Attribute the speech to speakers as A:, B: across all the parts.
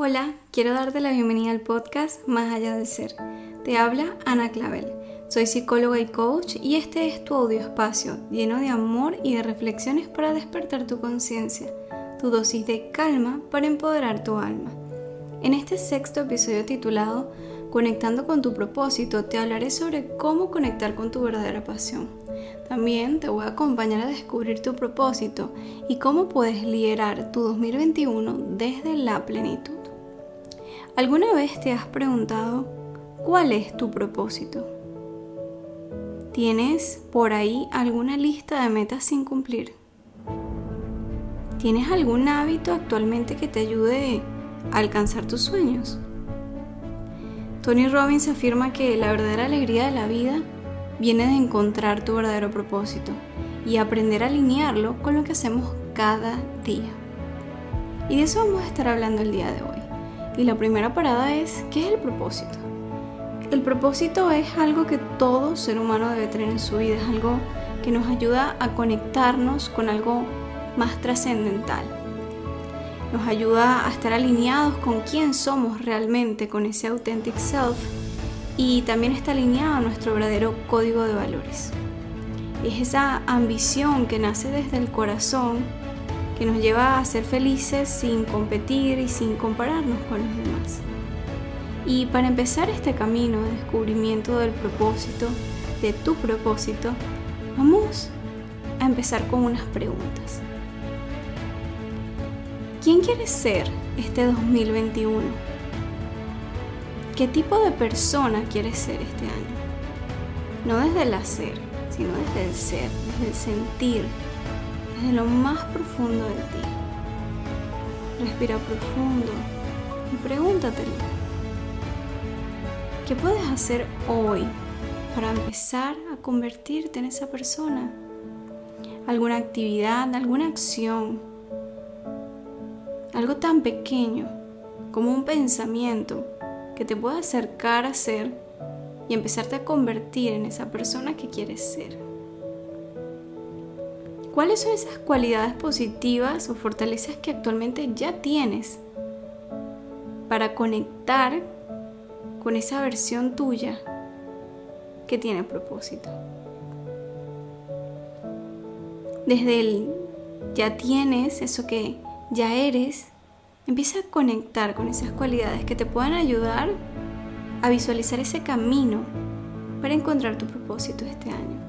A: Hola, quiero darte la bienvenida al podcast Más allá del ser. Te habla Ana Clavel. Soy psicóloga y coach y este es tu audio espacio lleno de amor y de reflexiones para despertar tu conciencia, tu dosis de calma para empoderar tu alma. En este sexto episodio titulado Conectando con tu propósito, te hablaré sobre cómo conectar con tu verdadera pasión. También te voy a acompañar a descubrir tu propósito y cómo puedes liderar tu 2021 desde la plenitud. ¿Alguna vez te has preguntado cuál es tu propósito? ¿Tienes por ahí alguna lista de metas sin cumplir? ¿Tienes algún hábito actualmente que te ayude a alcanzar tus sueños? Tony Robbins afirma que la verdadera alegría de la vida viene de encontrar tu verdadero propósito y aprender a alinearlo con lo que hacemos cada día. Y de eso vamos a estar hablando el día de hoy. Y la primera parada es, ¿qué es el propósito? El propósito es algo que todo ser humano debe tener en su vida, es algo que nos ayuda a conectarnos con algo más trascendental. Nos ayuda a estar alineados con quién somos realmente, con ese authentic self y también está alineado a nuestro verdadero código de valores. Es esa ambición que nace desde el corazón que nos lleva a ser felices sin competir y sin compararnos con los demás. Y para empezar este camino de descubrimiento del propósito, de tu propósito, vamos a empezar con unas preguntas. ¿Quién quieres ser este 2021? ¿Qué tipo de persona quieres ser este año? No desde el hacer, sino desde el ser, desde el sentir, desde lo más profundo de ti. Respira profundo y pregúntatelo. ¿Qué puedes hacer hoy para empezar a convertirte en esa persona? ¿Alguna actividad, alguna acción? Algo tan pequeño como un pensamiento que te pueda acercar a ser y empezarte a convertir en esa persona que quieres ser. ¿Cuáles son esas cualidades positivas o fortalezas que actualmente ya tienes para conectar con esa versión tuya que tiene propósito? Desde el ya tienes eso que ya eres, empieza a conectar con esas cualidades que te puedan ayudar a visualizar ese camino para encontrar tu propósito este año.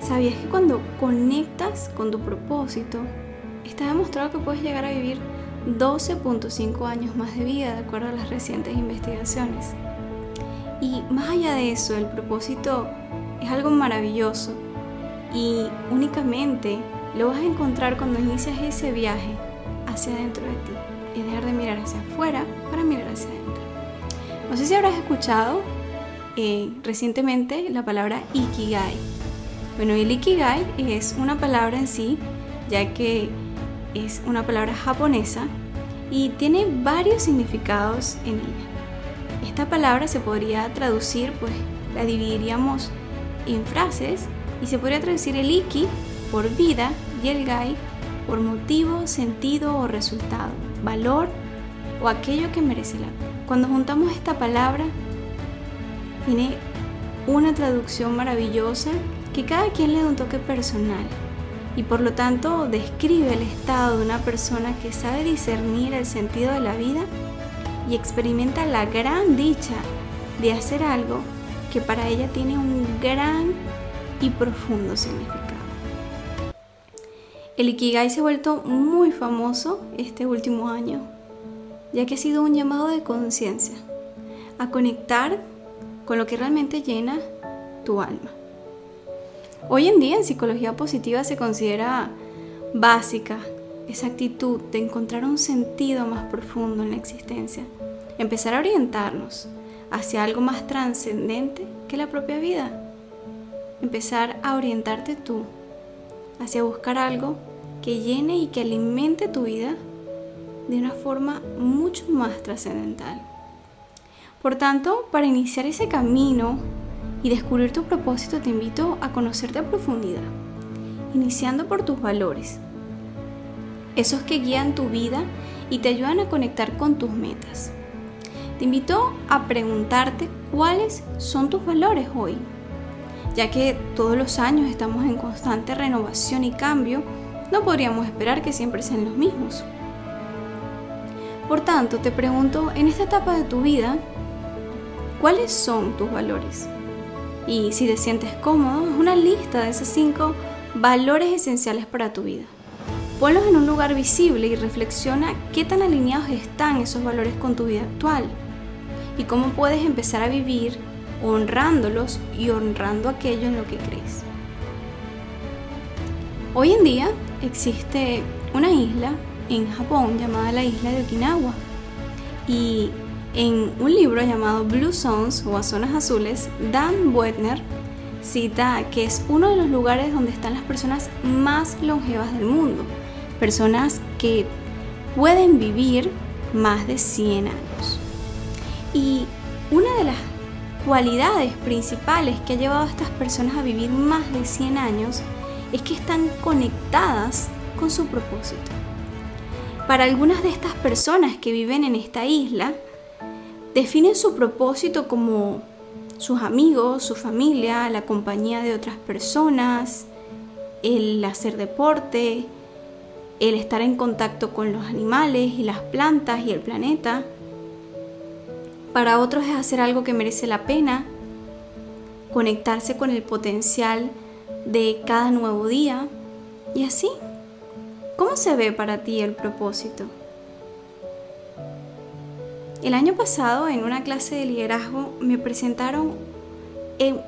A: ¿Sabías que cuando conectas con tu propósito, está demostrado que puedes llegar a vivir 12.5 años más de vida, de acuerdo a las recientes investigaciones? Y más allá de eso, el propósito es algo maravilloso y únicamente lo vas a encontrar cuando inicias ese viaje hacia adentro de ti y dejar de mirar hacia afuera para mirar hacia adentro. No sé si habrás escuchado eh, recientemente la palabra Ikigai bueno, el Ikigai es una palabra en sí, ya que es una palabra japonesa y tiene varios significados en ella. Esta palabra se podría traducir, pues la dividiríamos en frases y se podría traducir el Iki por vida y el Gai por motivo, sentido o resultado, valor o aquello que merece la pena. Cuando juntamos esta palabra, tiene una traducción maravillosa que cada quien le da un toque personal y por lo tanto describe el estado de una persona que sabe discernir el sentido de la vida y experimenta la gran dicha de hacer algo que para ella tiene un gran y profundo significado. El Ikigai se ha vuelto muy famoso este último año, ya que ha sido un llamado de conciencia a conectar con lo que realmente llena tu alma. Hoy en día en psicología positiva se considera básica esa actitud de encontrar un sentido más profundo en la existencia, empezar a orientarnos hacia algo más trascendente que la propia vida, empezar a orientarte tú hacia buscar algo que llene y que alimente tu vida de una forma mucho más trascendental. Por tanto, para iniciar ese camino y descubrir tu propósito, te invito a conocerte a profundidad, iniciando por tus valores, esos que guían tu vida y te ayudan a conectar con tus metas. Te invito a preguntarte cuáles son tus valores hoy, ya que todos los años estamos en constante renovación y cambio, no podríamos esperar que siempre sean los mismos. Por tanto, te pregunto, en esta etapa de tu vida, ¿cuáles son tus valores? Y si te sientes cómodo, es una lista de esos cinco valores esenciales para tu vida. Ponlos en un lugar visible y reflexiona qué tan alineados están esos valores con tu vida actual y cómo puedes empezar a vivir honrándolos y honrando aquello en lo que crees. Hoy en día existe una isla en Japón llamada la isla de Okinawa y en un libro llamado Blue Zones o Zonas Azules, Dan Buettner cita que es uno de los lugares donde están las personas más longevas del mundo, personas que pueden vivir más de 100 años. Y una de las cualidades principales que ha llevado a estas personas a vivir más de 100 años es que están conectadas con su propósito. Para algunas de estas personas que viven en esta isla, definen su propósito como sus amigos, su familia, la compañía de otras personas, el hacer deporte, el estar en contacto con los animales y las plantas y el planeta. Para otros es hacer algo que merece la pena, conectarse con el potencial de cada nuevo día y así. ¿Cómo se ve para ti el propósito? El año pasado en una clase de liderazgo me presentaron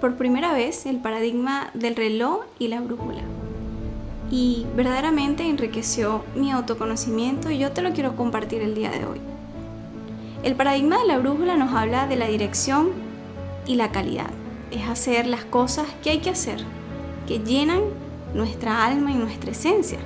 A: por primera vez el paradigma del reloj y la brújula. Y verdaderamente enriqueció mi autoconocimiento y yo te lo quiero compartir el día de hoy. El paradigma de la brújula nos habla de la dirección y la calidad. Es hacer las cosas que hay que hacer, que llenan nuestra alma y nuestra esencia.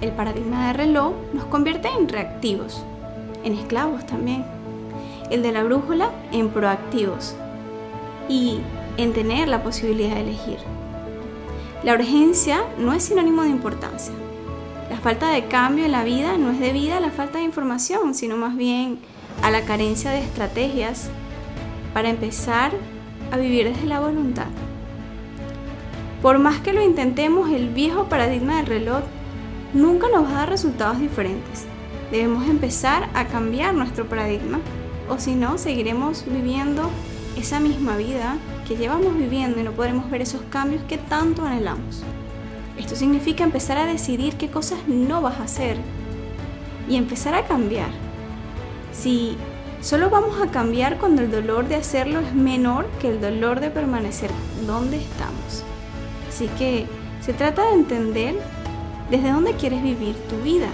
A: El paradigma del reloj nos convierte en reactivos, en esclavos también el de la brújula en proactivos y en tener la posibilidad de elegir. La urgencia no es sinónimo de importancia. La falta de cambio en la vida no es debida a la falta de información, sino más bien a la carencia de estrategias para empezar a vivir desde la voluntad. Por más que lo intentemos, el viejo paradigma del reloj nunca nos va a dar resultados diferentes. Debemos empezar a cambiar nuestro paradigma o si no, seguiremos viviendo esa misma vida que llevamos viviendo y no podremos ver esos cambios que tanto anhelamos. Esto significa empezar a decidir qué cosas no vas a hacer y empezar a cambiar. Si solo vamos a cambiar cuando el dolor de hacerlo es menor que el dolor de permanecer donde estamos. Así que se trata de entender desde dónde quieres vivir tu vida.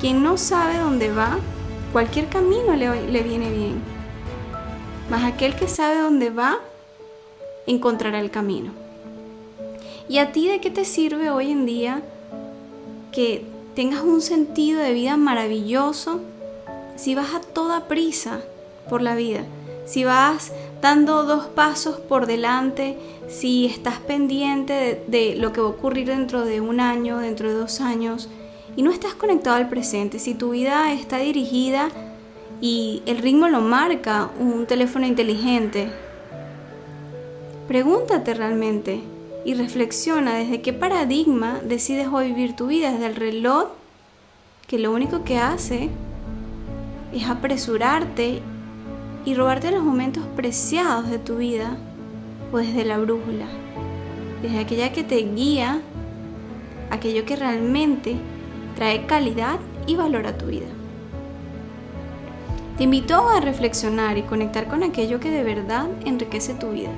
A: Quien no sabe dónde va cualquier camino le, viene bien. Mas aquel que sabe dónde va, encontrará el camino. ¿Y a ti de qué te sirve hoy en día que tengas un sentido de vida maravilloso si vas a toda prisa por la vida? Si vas dando dos pasos por delante, si estás pendiente de lo que va a ocurrir dentro de un año, dentro de dos años, y no estás conectado al presente, si tu vida está dirigida y el ritmo lo marca un teléfono inteligente, pregúntate realmente y reflexiona desde qué paradigma decides vivir tu vida, desde el reloj que lo único que hace es apresurarte y robarte los momentos preciados de tu vida o desde la brújula, desde aquella que te guía, aquello que realmente trae calidad y valor a tu vida. Te invito a reflexionar y conectar con aquello que de verdad enriquece tu vida.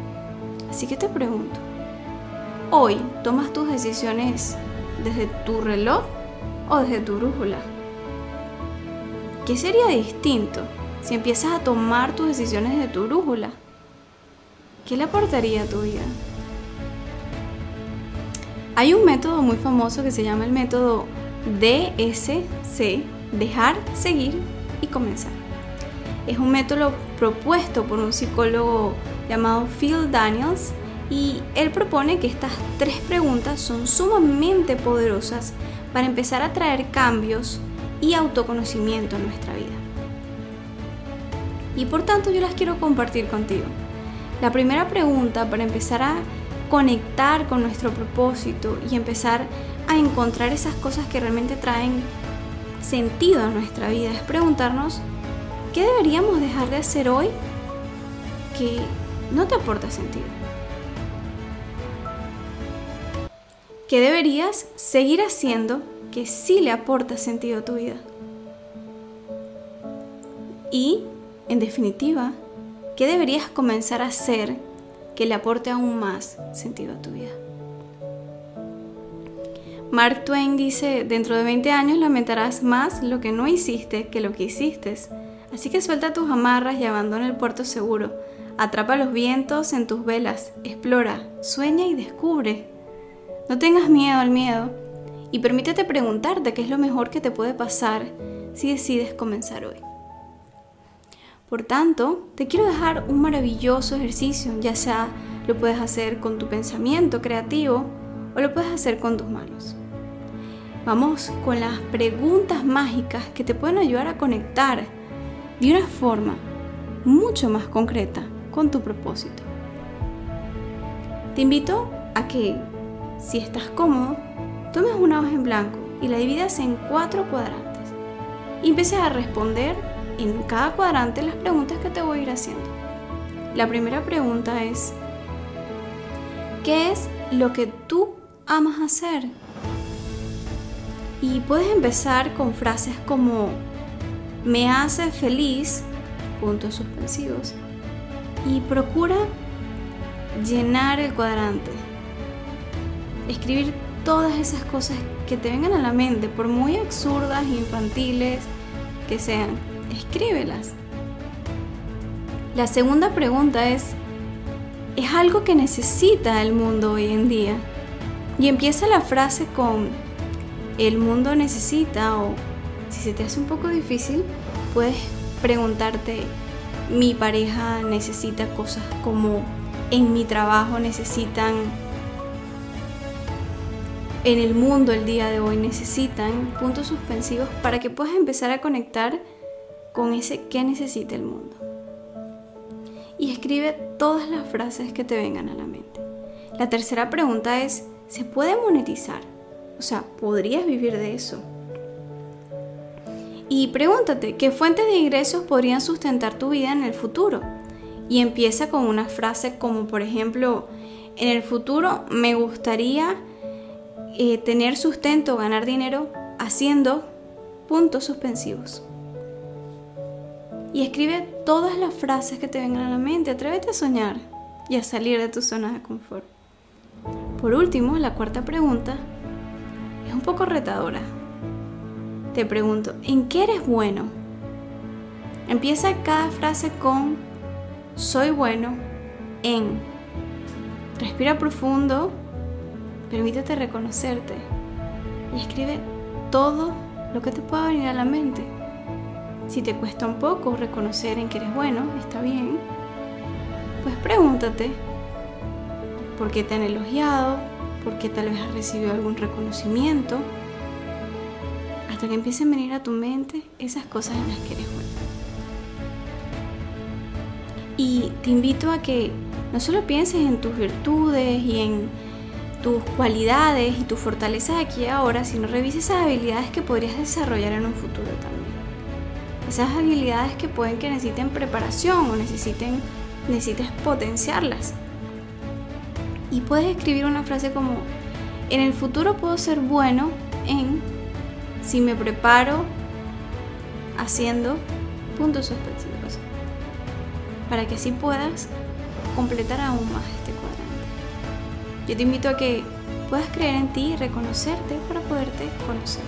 A: Así que te pregunto, ¿hoy tomas tus decisiones desde tu reloj o desde tu brújula? ¿Qué sería distinto si empiezas a tomar tus decisiones de tu brújula? ¿Qué le aportaría a tu vida? Hay un método muy famoso que se llama el método DSC, dejar, seguir y comenzar. Es un método propuesto por un psicólogo llamado Phil Daniels y él propone que estas tres preguntas son sumamente poderosas para empezar a traer cambios y autoconocimiento en nuestra vida. Y por tanto yo las quiero compartir contigo. La primera pregunta para empezar a conectar con nuestro propósito y empezar a encontrar esas cosas que realmente traen sentido a nuestra vida es preguntarnos qué deberíamos dejar de hacer hoy que no te aporta sentido. ¿Qué deberías seguir haciendo que sí le aporta sentido a tu vida? Y, en definitiva, ¿qué deberías comenzar a hacer que le aporte aún más sentido a tu vida? Mark Twain dice, dentro de 20 años lamentarás más lo que no hiciste que lo que hiciste. Así que suelta tus amarras y abandona el puerto seguro. Atrapa los vientos en tus velas, explora, sueña y descubre. No tengas miedo al miedo y permítete preguntarte qué es lo mejor que te puede pasar si decides comenzar hoy. Por tanto, te quiero dejar un maravilloso ejercicio, ya sea lo puedes hacer con tu pensamiento creativo o lo puedes hacer con tus manos. Vamos con las preguntas mágicas que te pueden ayudar a conectar de una forma mucho más concreta con tu propósito. Te invito a que, si estás cómodo, tomes una hoja en blanco y la dividas en cuatro cuadrantes y empieces a responder en cada cuadrante las preguntas que te voy a ir haciendo. La primera pregunta es, ¿qué es lo que tú amas hacer? Y puedes empezar con frases como, me hace feliz, puntos suspensivos, y procura llenar el cuadrante. Escribir todas esas cosas que te vengan a la mente, por muy absurdas, infantiles que sean escríbelas. La segunda pregunta es, ¿es algo que necesita el mundo hoy en día? Y empieza la frase con, el mundo necesita o si se te hace un poco difícil, puedes preguntarte, mi pareja necesita cosas como en mi trabajo necesitan, en el mundo el día de hoy necesitan puntos suspensivos para que puedas empezar a conectar con ese que necesita el mundo. Y escribe todas las frases que te vengan a la mente. La tercera pregunta es, ¿se puede monetizar? O sea, ¿podrías vivir de eso? Y pregúntate, ¿qué fuentes de ingresos podrían sustentar tu vida en el futuro? Y empieza con una frase como, por ejemplo, en el futuro me gustaría eh, tener sustento, ganar dinero haciendo puntos suspensivos y escribe todas las frases que te vengan a la mente. Atrévete a soñar y a salir de tu zona de confort. Por último, la cuarta pregunta es un poco retadora. Te pregunto, ¿en qué eres bueno? Empieza cada frase con soy bueno en. Respira profundo, permítete reconocerte y escribe todo lo que te pueda venir a la mente. Si te cuesta un poco reconocer en que eres bueno, está bien. Pues pregúntate por qué te han elogiado, por qué tal vez has recibido algún reconocimiento, hasta que empiecen a venir a tu mente esas cosas en las que eres bueno. Y te invito a que no solo pienses en tus virtudes y en tus cualidades y tus fortalezas aquí y ahora, sino revises esas habilidades que podrías desarrollar en un futuro también esas habilidades que pueden que necesiten preparación o necesiten, necesites potenciarlas. Y puedes escribir una frase como, en el futuro puedo ser bueno en si me preparo haciendo puntos suspensivos, para que así puedas completar aún más este cuadrante. Yo te invito a que puedas creer en ti y reconocerte para poderte conocer.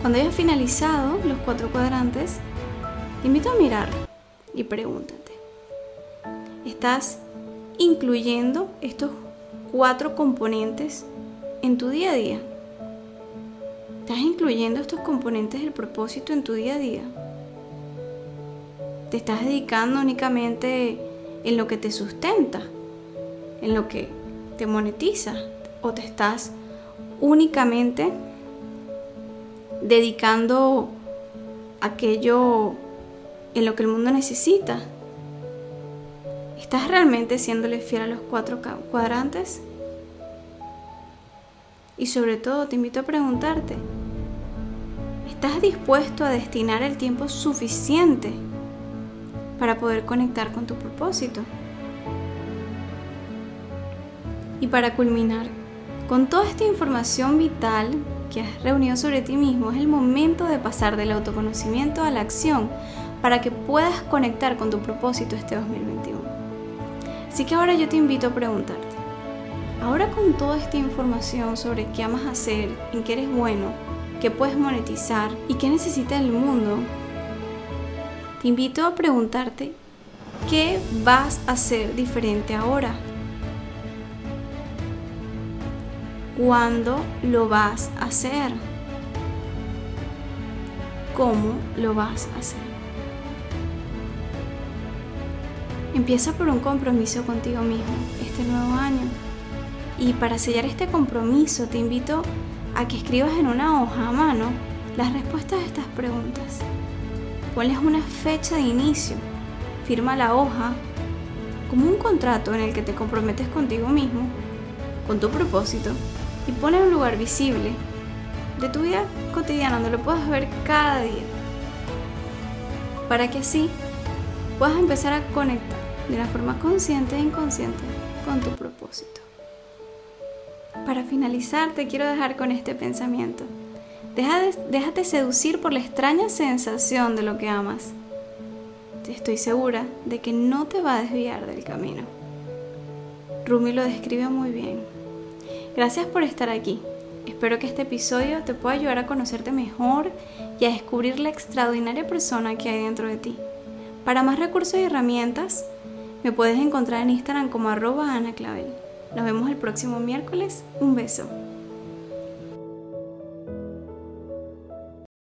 A: Cuando hayas finalizado los cuatro cuadrantes, te invito a mirar y pregúntate, ¿estás incluyendo estos cuatro componentes en tu día a día? ¿Estás incluyendo estos componentes del propósito en tu día a día? ¿Te estás dedicando únicamente en lo que te sustenta? ¿En lo que te monetiza? ¿O te estás únicamente dedicando aquello en lo que el mundo necesita? ¿Estás realmente siéndole fiel a los cuatro cuadrantes? Y sobre todo te invito a preguntarte, ¿estás dispuesto a destinar el tiempo suficiente para poder conectar con tu propósito? Y para culminar, con toda esta información vital que has reunido sobre ti mismo, es el momento de pasar del autoconocimiento a la acción para que puedas conectar con tu propósito este 2021. Así que ahora yo te invito a preguntarte, ahora con toda esta información sobre qué amas hacer, en qué eres bueno, qué puedes monetizar y qué necesita el mundo, te invito a preguntarte, ¿qué vas a hacer diferente ahora? ¿Cuándo lo vas a hacer? ¿Cómo lo vas a hacer? Empieza por un compromiso contigo mismo este nuevo año. Y para sellar este compromiso te invito a que escribas en una hoja a mano las respuestas a estas preguntas. Ponles una fecha de inicio. Firma la hoja como un contrato en el que te comprometes contigo mismo, con tu propósito y pone en un lugar visible de tu vida cotidiana donde lo puedas ver cada día. Para que así puedas empezar a conectar de una forma consciente e inconsciente con tu propósito. Para finalizar, te quiero dejar con este pensamiento. déjate seducir por la extraña sensación de lo que amas. Estoy segura de que no te va a desviar del camino. Rumi lo describe muy bien. Gracias por estar aquí. Espero que este episodio te pueda ayudar a conocerte mejor y a descubrir la extraordinaria persona que hay dentro de ti. Para más recursos y herramientas, me puedes encontrar en Instagram como arroba Ana Clavel. Nos vemos el próximo miércoles. Un beso.